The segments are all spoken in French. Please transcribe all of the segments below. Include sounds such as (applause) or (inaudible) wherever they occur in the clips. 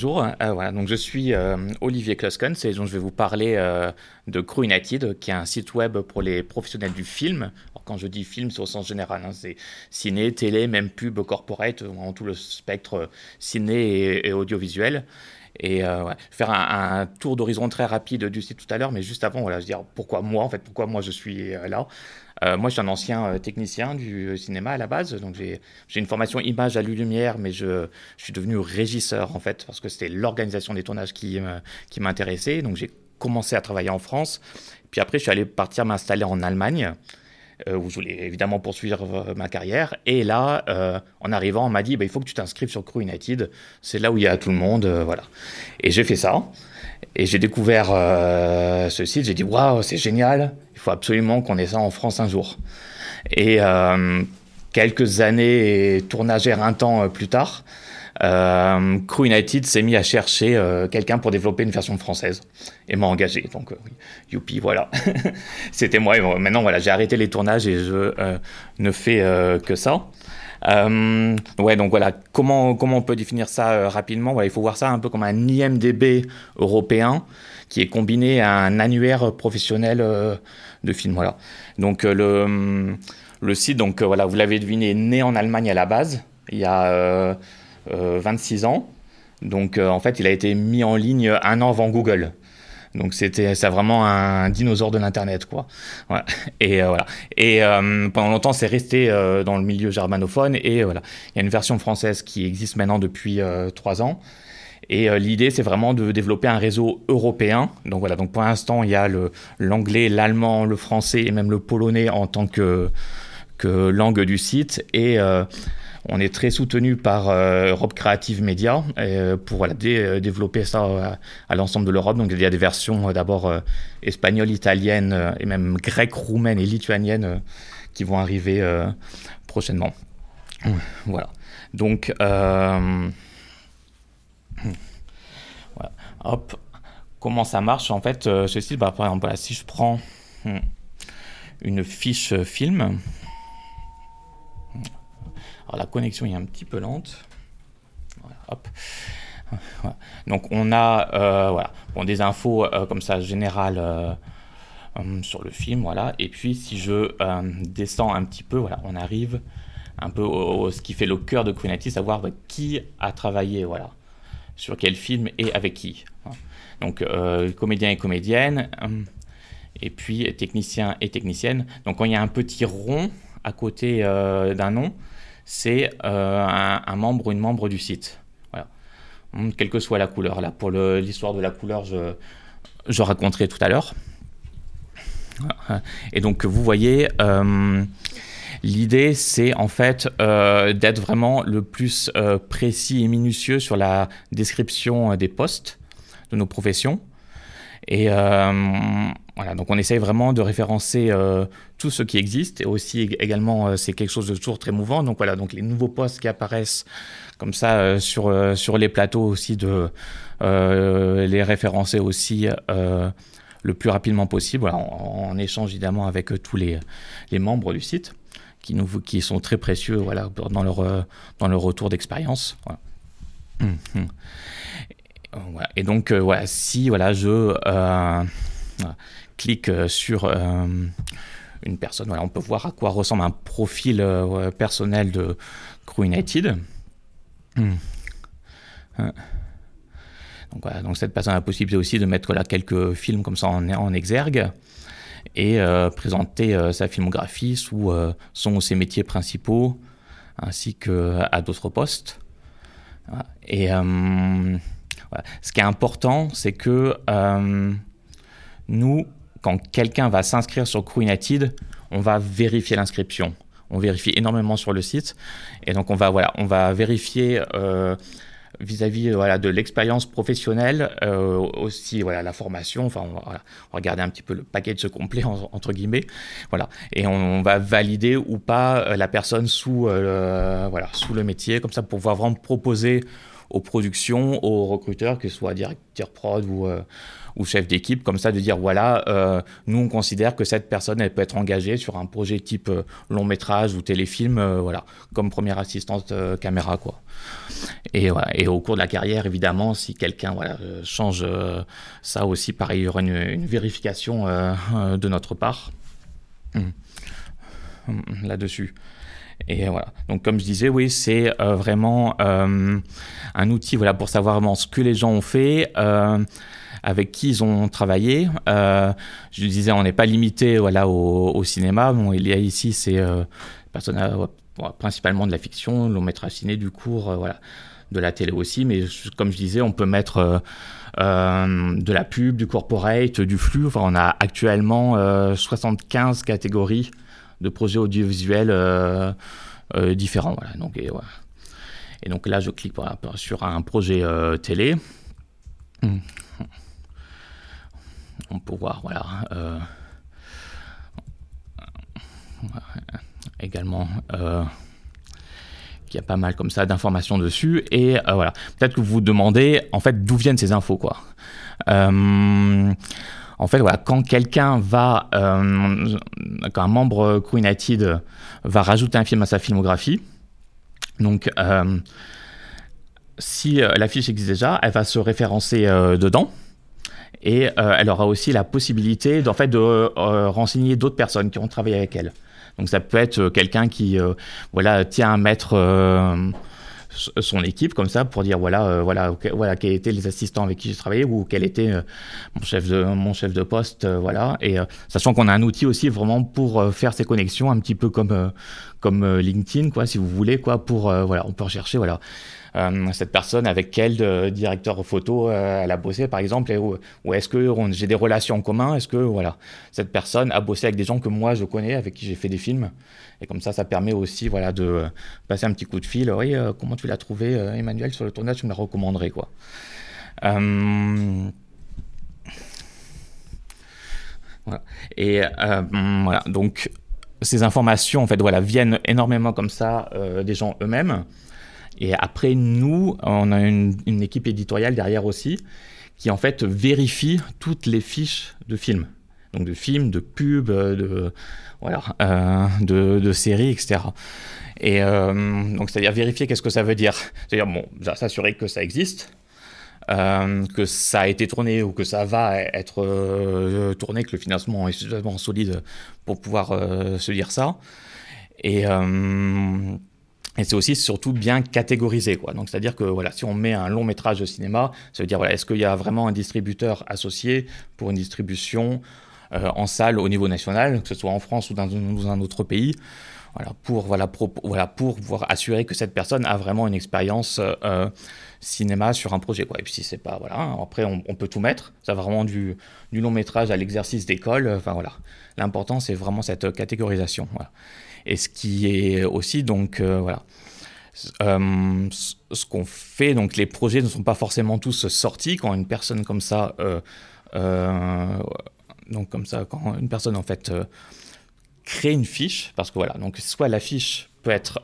bonjour. Euh, donc je suis euh, Olivier Kloskens et donc je vais vous parler euh, de Crew United, qui est un site web pour les professionnels du film. Quand je dis film, c'est au sens général, hein, c'est ciné, télé, même pub, corporate, en tout le spectre ciné et, audiovisuel. Et ouais, faire un, tour d'horizon très rapide du site tout à l'heure, mais juste avant, voilà, je veux dire pourquoi moi, en fait, pourquoi moi je suis là. Euh, moi, je suis un ancien euh, technicien du cinéma à la base, donc j'ai une formation image à lumière, mais je, suis devenu régisseur en fait, parce que c'était l'organisation des tournages qui, m'intéressait. Donc j'ai commencé à travailler en France, puis après je suis allé partir m'installer en Allemagne. Euh, où je voulais évidemment poursuivre ma carrière. Et là, en arrivant, on m'a dit, bah, il faut que tu t'inscrives sur Crew United. C'est là où il y a tout le monde, voilà. Et j'ai fait ça. Et j'ai découvert ce site. J'ai dit, waouh, c'est génial absolument qu'on ait ça en France un jour. Et euh, quelques années et tournage un temps euh, plus tard, euh, Crew United s'est mis à chercher quelqu'un pour développer une version française et m'a engagé. Donc, youpi, voilà. (laughs) C'était moi. maintenant, voilà, j'ai arrêté les tournages et je ne fais que ça. ouais, donc voilà, comment, comment on peut définir ça rapidement? Il faut voir ça un peu comme un IMDB européen qui est combiné à un annuaire professionnel de films. Voilà. Donc euh, le, le site, donc euh, voilà, vous l'avez deviné, est né en Allemagne à la base, il y a 26 euh, ans. Donc en fait, il a été mis en ligne un an avant Google. Donc c'était c'est vraiment un dinosaure de l'internet quoi. Et voilà. Et pendant longtemps c'est resté dans le milieu germanophone et voilà. Il y a une version française qui existe maintenant depuis trois ans et euh, l'idée, c'est vraiment de développer un réseau européen. Donc voilà, donc pour l'instant, il y a l'anglais, l'allemand, le français et même le polonais en tant que, que langue du site. Et euh, on est très soutenu par euh, Europe Creative Media pour développer ça à, l'ensemble de l'Europe. Donc il y a des versions d'abord espagnoles, italiennes et même grecques, roumaines et lituaniennes qui vont arriver prochainement. Voilà. Donc. Hop. Comment ça marche En fait, euh, ce site, bah, par exemple, si je prends hmm, une fiche film, alors la connexion est un petit peu lente. hop. Donc on a euh, voilà, bon, des infos euh, comme ça générales hum, sur le film, voilà. Et puis si je descends un petit peu, voilà, on arrive un peu au, ce qui fait le cœur de Quinity, savoir bah, qui a travaillé, voilà sur quel film et avec qui. Donc, euh, comédien et comédienne, euh, et puis technicien et technicienne. Donc, quand il y a un petit rond à côté euh, d'un nom, c'est un, membre ou une membre du site. Voilà. Hum, quelle que soit la couleur. Là, pour l'histoire de la couleur, je, je raconterai tout à l'heure. Et donc, vous voyez, L'idée, c'est en fait euh, d'être vraiment le plus euh, précis et minutieux sur la description euh, des postes de nos professions. Et voilà, donc on essaye vraiment de référencer tout ce qui existe. Et aussi également c'est quelque chose de toujours très mouvant. Donc voilà, donc les nouveaux postes qui apparaissent comme ça sur sur les plateaux aussi de les référencer aussi le plus rapidement possible, en, échange évidemment avec tous les, les membres du site qui, nous, qui sont très précieux voilà, dans, leur, euh, dans leur retour d'expérience. Hum, hum. Et donc, euh, voilà, si voilà, je euh, clique sur une personne, voilà, on peut voir à quoi ressemble un profil personnel de Crew United. Hum. Donc, voilà, donc cette personne a la possibilité aussi de mettre là, quelques films comme ça en, en exergue et euh, présenter euh, sa filmographie sous euh, son ou ses métiers principaux ainsi qu'à d'autres postes. Et ce qui est important, c'est que nous, quand quelqu'un va s'inscrire sur Crew United, on va vérifier l'inscription. On vérifie énormément sur le site. Et donc, on va, voilà, on va vérifier vis-à-vis voilà, de l'expérience professionnelle, euh, aussi voilà, la formation, enfin on va, regarder un petit peu le package complet entre guillemets, voilà, et on, va valider ou pas euh, la personne sous, euh, voilà, sous le métier, comme ça pour pouvoir vraiment proposer aux productions, aux recruteurs, que ce soit directeur prod ou, ou chef d'équipe, comme ça, de dire voilà, euh, nous on considère que cette personne, elle peut être engagée sur un projet type euh, long métrage ou téléfilm, voilà, comme première assistante caméra, quoi. Et, et au cours de la carrière, évidemment, si quelqu'un voilà, change ça aussi, pareil, il y aura une, vérification de notre part hum. Hum, là-dessus. Et voilà. Donc, comme je disais, oui, c'est euh, vraiment euh, un outil voilà, pour savoir vraiment ce que les gens ont fait, euh, avec qui ils ont travaillé. je disais, on n'est pas limité voilà, au, cinéma. Bon, il y a ici, c'est principalement de la fiction, long métrage ciné, du cours, voilà, de la télé aussi. Mais comme je disais, on peut mettre. de la pub, du corporate, du flux. On a actuellement 75 catégories de projets audiovisuels euh, euh, différents. Voilà. Donc, et, donc là, je clique sur un projet euh, télé. Peut voir, voilà. également qu'il y a pas mal comme ça d'informations dessus et voilà peut-être que vous vous demandez en fait d'où viennent ces infos quoi en fait, voilà, quand quelqu'un va, euh, quand un membre United va rajouter un film à sa filmographie, donc euh, si euh, la fiche existe déjà, elle va se référencer dedans. Et elle aura aussi la possibilité d'en fait, de renseigner d'autres personnes qui ont travaillé avec elle. Donc ça peut être quelqu'un qui voilà, tient à mettre son équipe comme ça pour dire voilà euh, voilà voilà quels étaient les assistants avec qui j'ai travaillé ou quel était euh, mon chef de mon chef de poste euh, voilà et sachant qu'on a un outil aussi vraiment pour faire ces connexions un petit peu comme comme LinkedIn quoi si vous voulez quoi pour voilà on peut rechercher voilà euh, cette personne avec quel euh, directeur photo euh, elle a bossé par exemple, ou, est-ce que j'ai des relations en commun, est-ce que voilà, cette personne a bossé avec des gens que moi je connais, avec qui j'ai fait des films, et comme ça, ça permet aussi voilà, de passer un petit coup de fil, oui, comment tu l'as trouvé Emmanuel sur le tournage, tu me la recommanderais quoi. Et voilà, donc ces informations en fait voilà viennent énormément comme ça des gens eux-mêmes et après, nous, on a une, équipe éditoriale derrière aussi qui en fait vérifie toutes les fiches de films. Donc de films, de pubs, de, voilà, euh, de, séries, etc. Et euh, donc c'est-à-dire vérifier qu'est-ce que ça veut dire. C'est-à-dire, bon, s'assurer que ça existe, euh, que ça a été tourné ou que ça va être tourné, que le financement est suffisamment solide pour pouvoir se dire ça. Et et c'est aussi surtout bien catégorisé. Quoi. Donc, c'est-à-dire que voilà, si on met un long métrage de cinéma, ça veut dire voilà, est-ce qu'il y a vraiment un distributeur associé pour une distribution euh, en salle au niveau national, que ce soit en France ou dans, un autre pays voilà, pour, voilà, voilà, pour pouvoir assurer que cette personne a vraiment une expérience euh, cinéma sur un projet. Et puis si c'est pas, voilà, après on, peut tout mettre, ça va vraiment du, long métrage à l'exercice d'école, enfin voilà. L'important c'est vraiment cette catégorisation. Et ce qui est aussi, donc, euh, voilà. Euh, ce qu'on fait, donc les projets ne sont pas forcément tous sortis. Quand une personne comme ça, euh, donc comme ça, quand une personne en fait crée une fiche, parce que voilà, donc soit la fiche peut être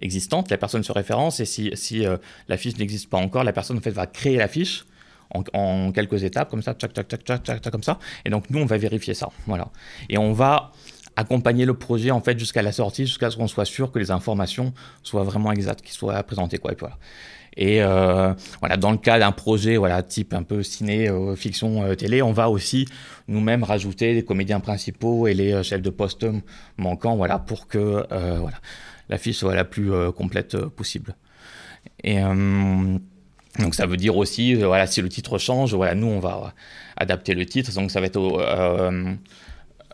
existante, la personne se référence, et si, si la fiche n'existe pas encore, la personne en fait va créer la fiche en, en, quelques étapes, comme ça, tac, tac, tac, tac, tac, comme ça, et donc nous on va vérifier ça, voilà, et on va accompagner le projet en fait jusqu'à la sortie, jusqu'à ce qu'on soit sûr que les informations soient vraiment exactes, qu'ils soient présentées quoi. Et voilà. Et euh, voilà, dans le cas d'un projet voilà type un peu ciné, euh, fiction, euh, télé, on va aussi nous-mêmes rajouter les comédiens principaux et les chefs de poste manquants, voilà, pour que voilà la fiche soit la plus complète possible. Et donc ça veut dire aussi, voilà, si le titre change, voilà, nous on va adapter le titre, donc ça va être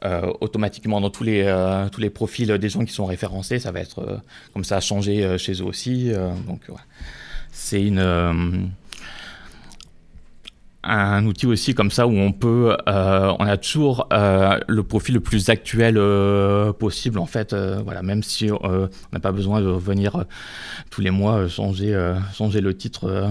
euh, automatiquement dans tous les, euh, tous les profils des gens qui sont référencés. Ça va être euh, comme ça changé chez eux aussi. donc, c'est une un outil aussi comme ça où on peut, euh, on a toujours euh, le profil le plus actuel euh, possible en fait. voilà, même si on n'a pas besoin de venir tous les mois changer, changer le titre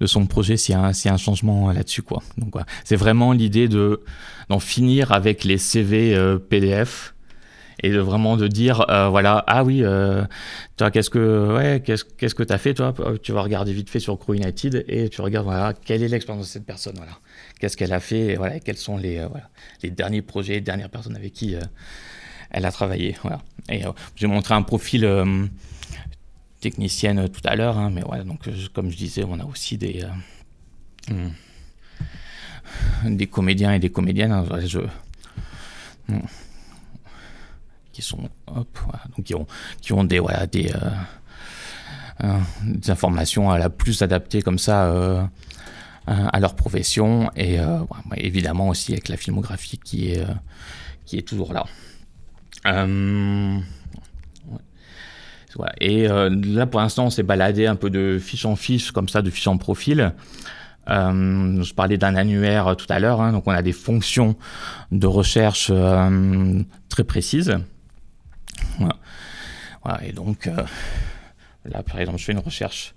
de son projet s'il y, a un, un changement là-dessus quoi. Donc c'est vraiment l'idée de d'en finir avec les CV PDF et de vraiment de dire euh, voilà ah oui euh, toi qu'est-ce que ouais qu'est-ce fait toi? Tu vas regarder vite fait sur Crew United et tu regardes voilà quelle est l'expérience de cette personne voilà. Qu'est-ce qu'elle a fait et, voilà quels sont les euh, derniers projets les dernières personnes avec qui elle a travaillé voilà. Et j'ai montré un profil technicienne tout à l'heure hein, mais voilà donc comme je disais on a aussi des hmm, comédiens et des comédiennes hein, je, hmm, qui sont hop, donc qui ont qui ont des voilà des, euh, euh, informations à la plus adaptées comme ça euh, à leur profession et évidemment aussi avec la filmographie qui est qui est toujours là. Et là, pour l'instant, on s'est baladé un peu de fiche en fiche, comme ça, de fiche en profil. Euh, je parlais d'un annuaire tout à l'heure, hein, donc on a des fonctions de recherche très précises. Voilà. et donc, euh, là, par exemple, je fais une recherche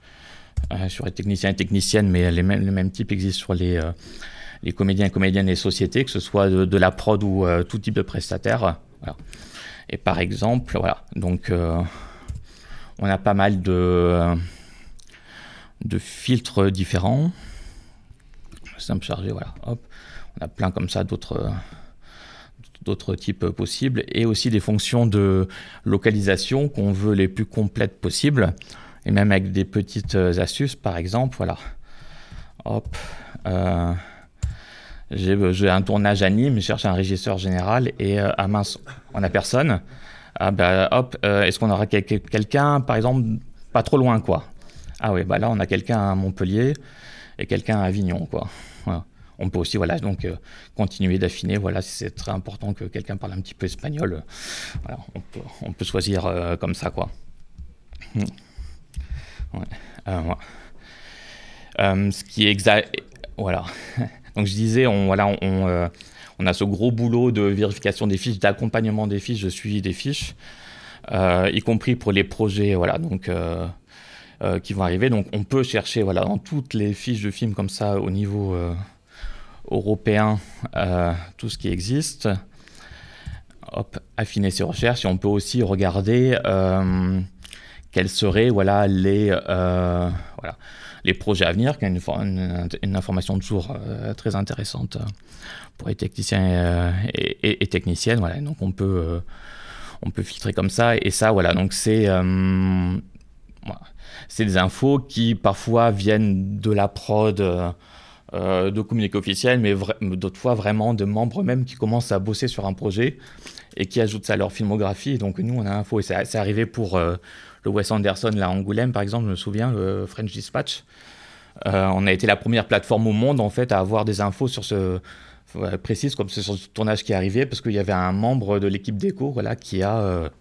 euh, sur les techniciens et techniciennes, mais les mêmes, le même type existe sur les, euh, comédiens et comédiennes et sociétés, que ce soit de, la prod ou tout type de prestataire. Et par exemple, voilà, donc on a pas mal de, filtres différents. Simple chargé, voilà, hop. On a plein comme ça d'autres d'autres types possibles, et aussi des fonctions de localisation qu'on veut les plus complètes possibles, et même avec des petites astuces, par exemple, voilà. Hop. Euh, j'ai un tournage à Nîmes, je cherche un régisseur général, et euh, ah mince, on n'a personne. Ah bah hop, euh, est-ce qu'on aura quelqu'un, par exemple, pas trop loin, quoi Ah oui, bah là, on a quelqu'un à Montpellier et quelqu'un à Avignon, quoi. Voilà on peut aussi voilà donc euh, continuer d'affiner. Voilà c'est très important que quelqu'un parle un petit peu espagnol voilà, on peut, choisir euh, comme ça quoi. Hmm. euh, ce qui est voilà. (laughs) Donc je disais on voilà on, a ce gros boulot de vérification des fiches d'accompagnement des fiches de suivi des fiches y compris pour les projets voilà donc qui vont arriver. Donc on peut chercher voilà dans toutes les fiches de films comme ça au niveau européen euh, tout ce qui existe. Affiner ses recherches et on peut aussi regarder euh, quels seraient voilà, les, euh, voilà, les projets à venir, qui est une, information toujours très intéressante pour les techniciens et, techniciennes. Voilà. Donc on peut, on peut filtrer comme ça et ça, voilà, donc c'est c'est des infos qui parfois viennent de la prod euh, de communiqués officiels, mais d'autres fois vraiment de membres même qui commencent à bosser sur un projet et qui ajoutent ça à leur filmographie. donc nous, on a info. Et c'est arrivé pour euh, le Wes Anderson, là, Angoulême, par exemple, je me souviens, le French Dispatch. Euh, on a été la première plateforme au monde, en fait, à avoir des infos sur ce précise comme sur ce tournage qui est arrivé, parce qu'il y avait un membre de l'équipe d'écho voilà, qui a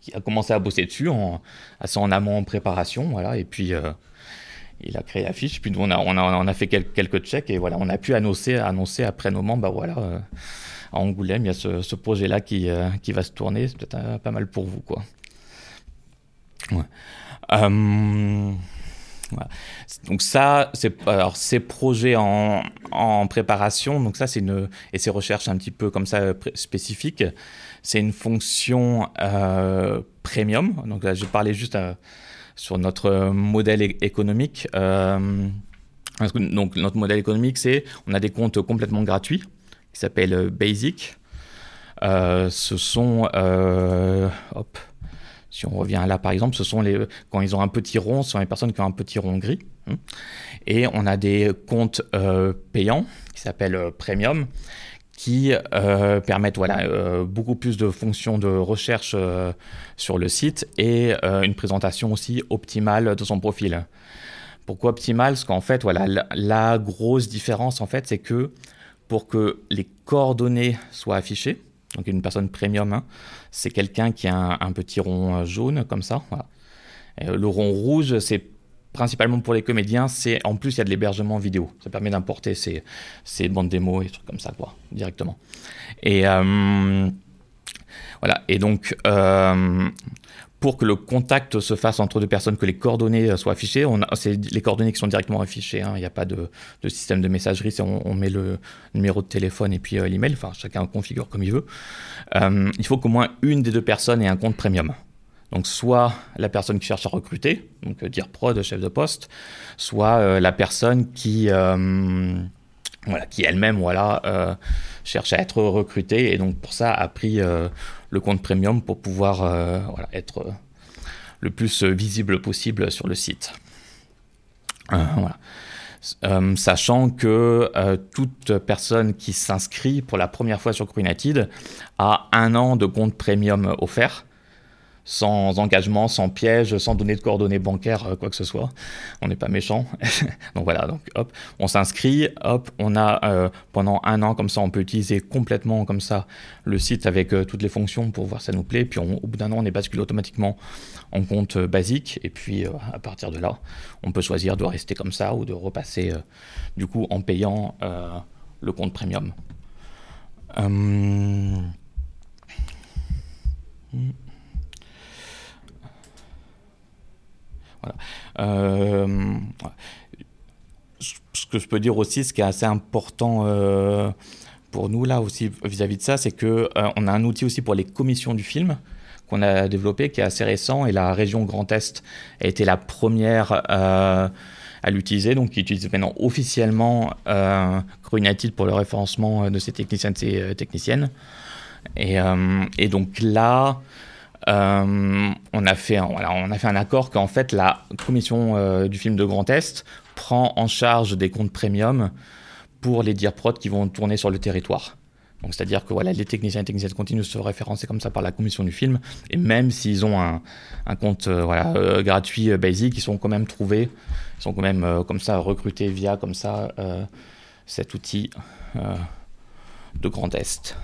qui a commencé à bosser dessus en, assez en amont en préparation, voilà, et puis il a créé la fiche, puis a, on a, fait quelques, checks et voilà, on a pu annoncer, annoncer après nos membres, bah voilà, euh, à Angoulême, il y a ce, projet-là qui, euh, qui va se tourner, c'est peut-être euh, pas mal pour vous, quoi. Donc ça, alors ces projets en, en, préparation, donc ça c'est une et ces recherches un petit peu comme ça spécifiques, c'est une fonction premium. Donc là, je parlais juste sur notre modèle économique. Euh, donc notre modèle économique, c'est on a des comptes complètement gratuits qui s'appellent Basic. Euh, ce sont, euh, hop, si on revient là par exemple, ce sont les quand ils ont un petit rond, ce sont les personnes qui ont un petit rond gris. Hein. Et on a des comptes payants qui s'appellent Premium qui euh, permettent voilà, euh, beaucoup plus de fonctions de recherche euh, sur le site et une présentation aussi optimale de son profil. Pourquoi optimale? Parce qu'en fait, voilà, la, grosse différence, en fait, c'est que pour que les coordonnées soient affichées, donc une personne premium, hein, c'est quelqu'un qui a un, petit rond jaune comme ça. le rond rouge, c'est principalement pour les comédiens, c'est en plus il y a de l'hébergement vidéo. Ça permet d'importer ces, ces bandes démos et trucs comme ça, quoi, directement. Et euh, voilà. Et donc, euh, pour que le contact se fasse entre deux personnes, que les coordonnées soient affichées, c'est les coordonnées qui sont directement affichées. Hein. Il n'y a pas de, système de messagerie. On, on, met le numéro de téléphone et puis l'email. Enfin, chacun configure comme il veut. il faut qu'au moins une des deux personnes ait un compte premium. Donc soit la personne qui cherche à recruter, donc euh, dire prod, chef de poste, soit euh, la personne qui, euh, elle-même voilà, cherche à être recrutée. Et donc pour ça a pris le compte premium pour pouvoir être le plus visible possible sur le site. sachant que toute personne qui s'inscrit pour la première fois sur United a un an de compte premium offert sans engagement, sans piège, sans donner de coordonnées bancaires, euh, quoi que ce soit. On n'est pas méchant. (laughs) donc voilà, donc hop, on s'inscrit, hop, on a euh, pendant un an comme ça, on peut utiliser complètement comme ça le site avec euh, toutes les fonctions pour voir si ça nous plaît. Puis au bout d'un an, on est basculé automatiquement en compte basique. Et puis à partir de là, on peut choisir de rester comme ça ou de repasser du coup en payant le compte premium. Hum. Euh, ce que je peux dire aussi, ce qui est assez important euh, pour nous là aussi vis-à-vis de ça, c'est que euh, on a un outil aussi pour les commissions du film qu'on a développé qui est assez récent et la région Grand Est a été la première à l'utiliser, donc qui utilise maintenant officiellement euh, pour le référencement de ses techniciens et ses techniciennes. Et, et donc là, euh, on, a fait un, voilà, on a fait accord qu'en fait la commission euh, du film de Grand Est prend en charge des comptes premium pour les dire prod qui vont tourner sur le territoire. C'est-à-dire que voilà, les techniciens et techniciennes continuent de se référencer comme ça par la commission du film, et même s'ils ont un, compte euh, gratuit basic, ils sont quand même trouvés, ils sont quand même comme ça recrutés via comme ça cet outil de Grand Est.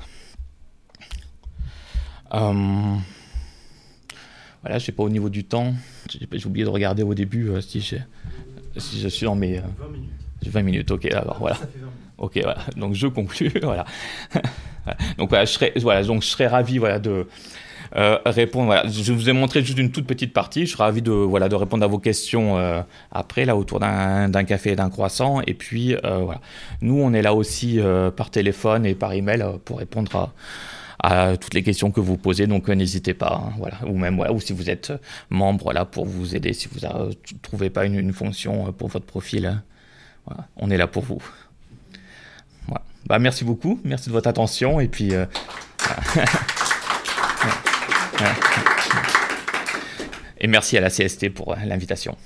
Voilà, je sais pas au niveau du temps. J'ai oublié de regarder au début euh, si, je, si je suis dans mes. 20 euh, minutes. 20 minutes, ok, alors voilà. Ok, voilà. Donc je conclue, (laughs) voilà. donc voilà, je serais, voilà, donc je serais ravi, voilà, de. Euh, répondre. Voilà. Je vous ai montré juste une toute petite partie. Je serais ravi de, voilà, de répondre à vos questions après, là, autour d'un café et d'un croissant. Et puis, voilà. Nous, on est là aussi par téléphone et par email pour répondre à, à toutes les questions que vous posez. Donc euh, n'hésitez pas, hein, voilà. Ou même voilà, ou si vous êtes membre là pour vous aider, si vous ne trouvez pas une, fonction euh, pour votre profil, hein. on est là pour vous. Bah, merci beaucoup, merci de votre attention et puis. Euh, (laughs) et merci à la CST pour l'invitation.